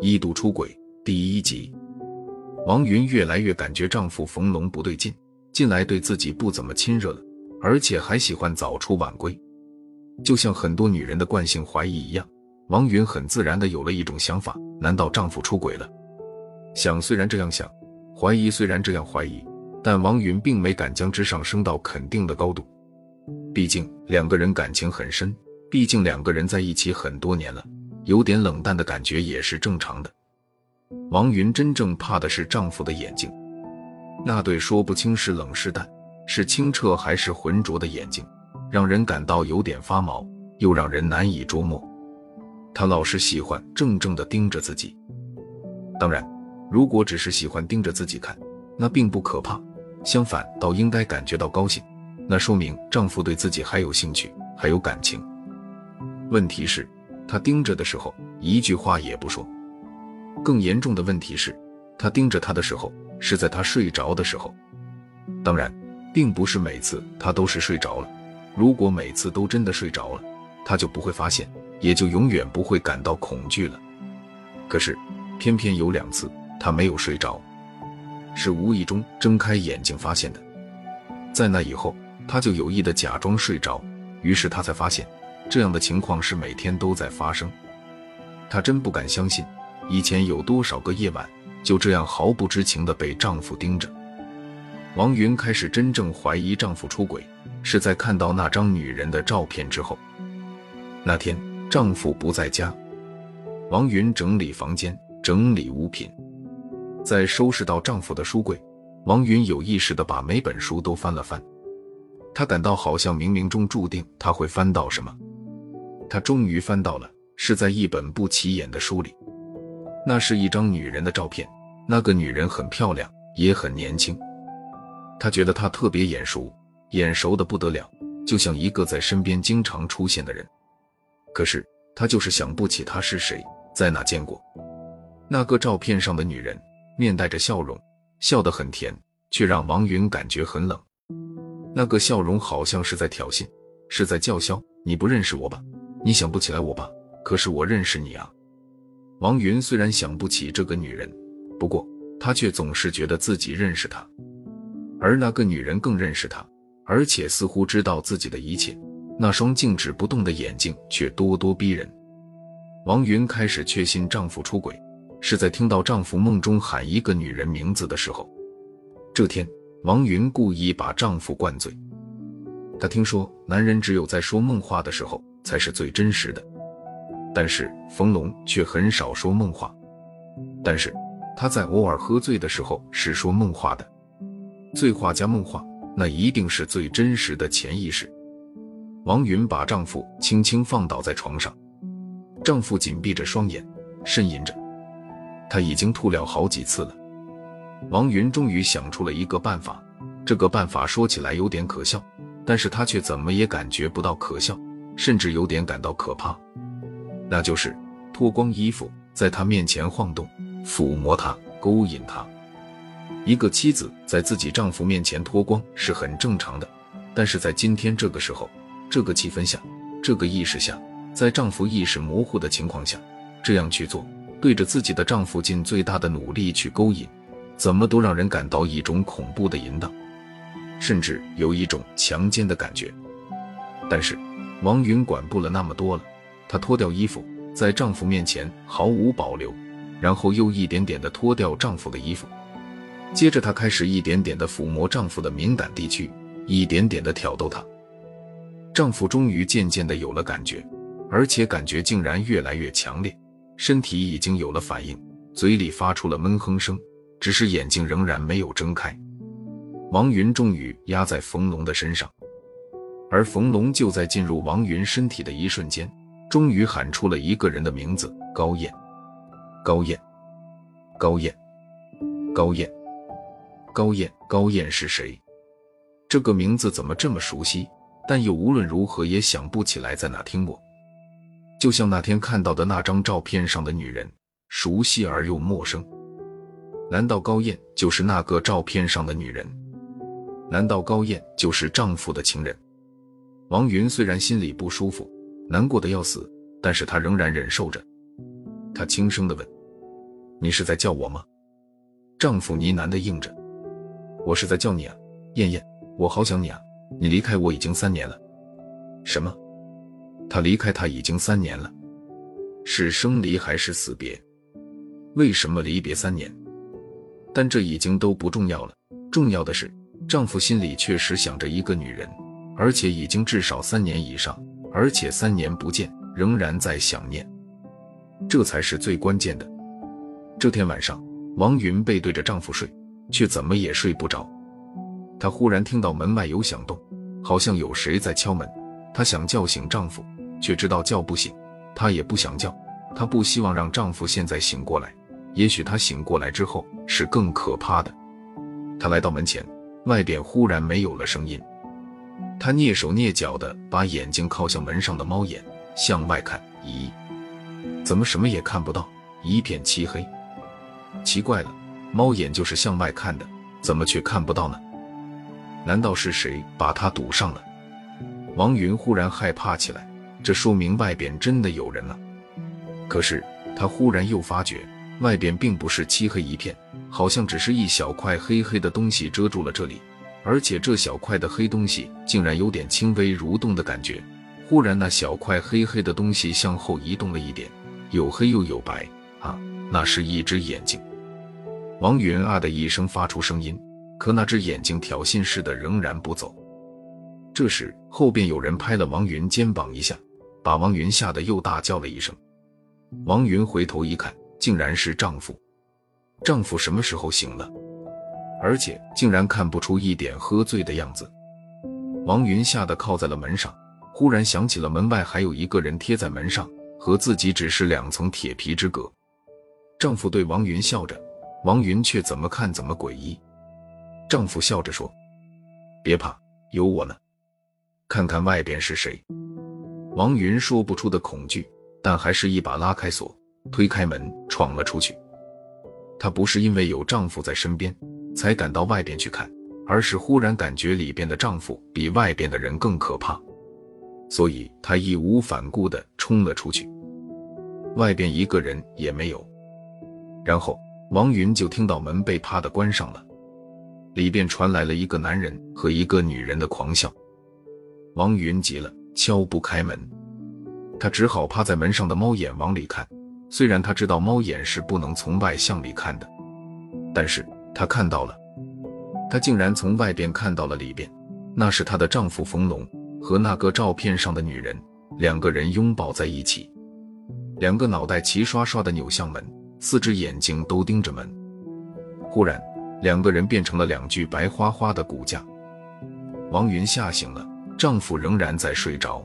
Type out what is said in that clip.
一度出轨第一集，王云越来越感觉丈夫冯龙不对劲，近来对自己不怎么亲热了，而且还喜欢早出晚归。就像很多女人的惯性怀疑一样，王云很自然的有了一种想法：难道丈夫出轨了？想虽然这样想，怀疑虽然这样怀疑，但王云并没敢将之上升到肯定的高度。毕竟两个人感情很深，毕竟两个人在一起很多年了，有点冷淡的感觉也是正常的。王云真正怕的是丈夫的眼睛，那对说不清是冷是淡，是清澈还是浑浊的眼睛。让人感到有点发毛，又让人难以捉摸。他老是喜欢怔怔地盯着自己。当然，如果只是喜欢盯着自己看，那并不可怕，相反，倒应该感觉到高兴。那说明丈夫对自己还有兴趣，还有感情。问题是，他盯着的时候一句话也不说。更严重的问题是，他盯着他的时候是在他睡着的时候。当然，并不是每次他都是睡着了。如果每次都真的睡着了，他就不会发现，也就永远不会感到恐惧了。可是，偏偏有两次他没有睡着，是无意中睁开眼睛发现的。在那以后，他就有意的假装睡着，于是他才发现，这样的情况是每天都在发生。她真不敢相信，以前有多少个夜晚就这样毫不知情的被丈夫盯着。王云开始真正怀疑丈夫出轨，是在看到那张女人的照片之后。那天丈夫不在家，王云整理房间，整理物品，在收拾到丈夫的书柜，王云有意识的把每本书都翻了翻。她感到好像冥冥中注定她会翻到什么。他终于翻到了，是在一本不起眼的书里，那是一张女人的照片，那个女人很漂亮，也很年轻。他觉得她特别眼熟，眼熟的不得了，就像一个在身边经常出现的人。可是他就是想不起她是谁，在哪见过。那个照片上的女人面带着笑容，笑得很甜，却让王云感觉很冷。那个笑容好像是在挑衅，是在叫嚣：“你不认识我吧？你想不起来我吧？可是我认识你啊！”王云虽然想不起这个女人，不过他却总是觉得自己认识她。而那个女人更认识他，而且似乎知道自己的一切。那双静止不动的眼睛却咄咄逼人。王云开始确信丈夫出轨，是在听到丈夫梦中喊一个女人名字的时候。这天，王云故意把丈夫灌醉。她听说男人只有在说梦话的时候才是最真实的，但是冯龙却很少说梦话。但是他在偶尔喝醉的时候是说梦话的。醉话加梦话，那一定是最真实的潜意识。王云把丈夫轻轻放倒在床上，丈夫紧闭着双眼，呻吟着，他已经吐了好几次了。王云终于想出了一个办法，这个办法说起来有点可笑，但是他却怎么也感觉不到可笑，甚至有点感到可怕。那就是脱光衣服，在他面前晃动，抚摸他，勾引他。一个妻子在自己丈夫面前脱光是很正常的，但是在今天这个时候、这个气氛下、这个意识下，在丈夫意识模糊的情况下，这样去做，对着自己的丈夫尽最大的努力去勾引，怎么都让人感到一种恐怖的淫荡，甚至有一种强奸的感觉。但是王云管不了那么多了，她脱掉衣服，在丈夫面前毫无保留，然后又一点点的脱掉丈夫的衣服。接着，她开始一点点的抚摸丈夫的敏感地区，一点点的挑逗他。丈夫终于渐渐的有了感觉，而且感觉竟然越来越强烈，身体已经有了反应，嘴里发出了闷哼声，只是眼睛仍然没有睁开。王云终于压在冯龙的身上，而冯龙就在进入王云身体的一瞬间，终于喊出了一个人的名字：高燕，高燕，高燕，高燕。高燕，高燕是谁？这个名字怎么这么熟悉？但又无论如何也想不起来在哪听过。就像那天看到的那张照片上的女人，熟悉而又陌生。难道高燕就是那个照片上的女人？难道高燕就是丈夫的情人？王云虽然心里不舒服，难过的要死，但是她仍然忍受着。她轻声的问：“你是在叫我吗？”丈夫呢喃的应着：“我是在叫你啊，燕燕，我好想你啊！你离开我已经三年了。”什么？他离开他已经三年了？是生离还是死别？为什么离别三年？但这已经都不重要了，重要的是丈夫心里确实想着一个女人，而且已经至少三年以上，而且三年不见仍然在想念，这才是最关键的。这天晚上。王云背对着丈夫睡，却怎么也睡不着。她忽然听到门外有响动，好像有谁在敲门。她想叫醒丈夫，却知道叫不醒。她也不想叫，她不希望让丈夫现在醒过来。也许他醒过来之后是更可怕的。她来到门前，外边忽然没有了声音。他蹑手蹑脚地把眼睛靠向门上的猫眼，向外看。咦，怎么什么也看不到？一片漆黑。奇怪了，猫眼就是向外看的，怎么却看不到呢？难道是谁把它堵上了？王云忽然害怕起来，这说明外边真的有人了。可是他忽然又发觉，外边并不是漆黑一片，好像只是一小块黑黑的东西遮住了这里，而且这小块的黑东西竟然有点轻微蠕动的感觉。忽然，那小块黑黑的东西向后移动了一点，有黑又有白啊！那是一只眼睛，王云啊的一声发出声音，可那只眼睛挑衅似的仍然不走。这时后边有人拍了王云肩膀一下，把王云吓得又大叫了一声。王云回头一看，竟然是丈夫。丈夫什么时候醒了？而且竟然看不出一点喝醉的样子。王云吓得靠在了门上，忽然想起了门外还有一个人贴在门上，和自己只是两层铁皮之隔。丈夫对王云笑着，王云却怎么看怎么诡异。丈夫笑着说：“别怕，有我呢，看看外边是谁。”王云说不出的恐惧，但还是一把拉开锁，推开门，闯了出去。她不是因为有丈夫在身边才赶到外边去看，而是忽然感觉里边的丈夫比外边的人更可怕，所以她义无反顾地冲了出去。外边一个人也没有。然后王云就听到门被啪的关上了，里边传来了一个男人和一个女人的狂笑。王云急了，敲不开门，他只好趴在门上的猫眼往里看。虽然他知道猫眼是不能从外向里看的，但是他看到了，他竟然从外边看到了里边，那是她的丈夫冯龙和那个照片上的女人，两个人拥抱在一起，两个脑袋齐刷刷的扭向门。四只眼睛都盯着门，忽然，两个人变成了两具白花花的骨架。王云吓醒了，丈夫仍然在睡着。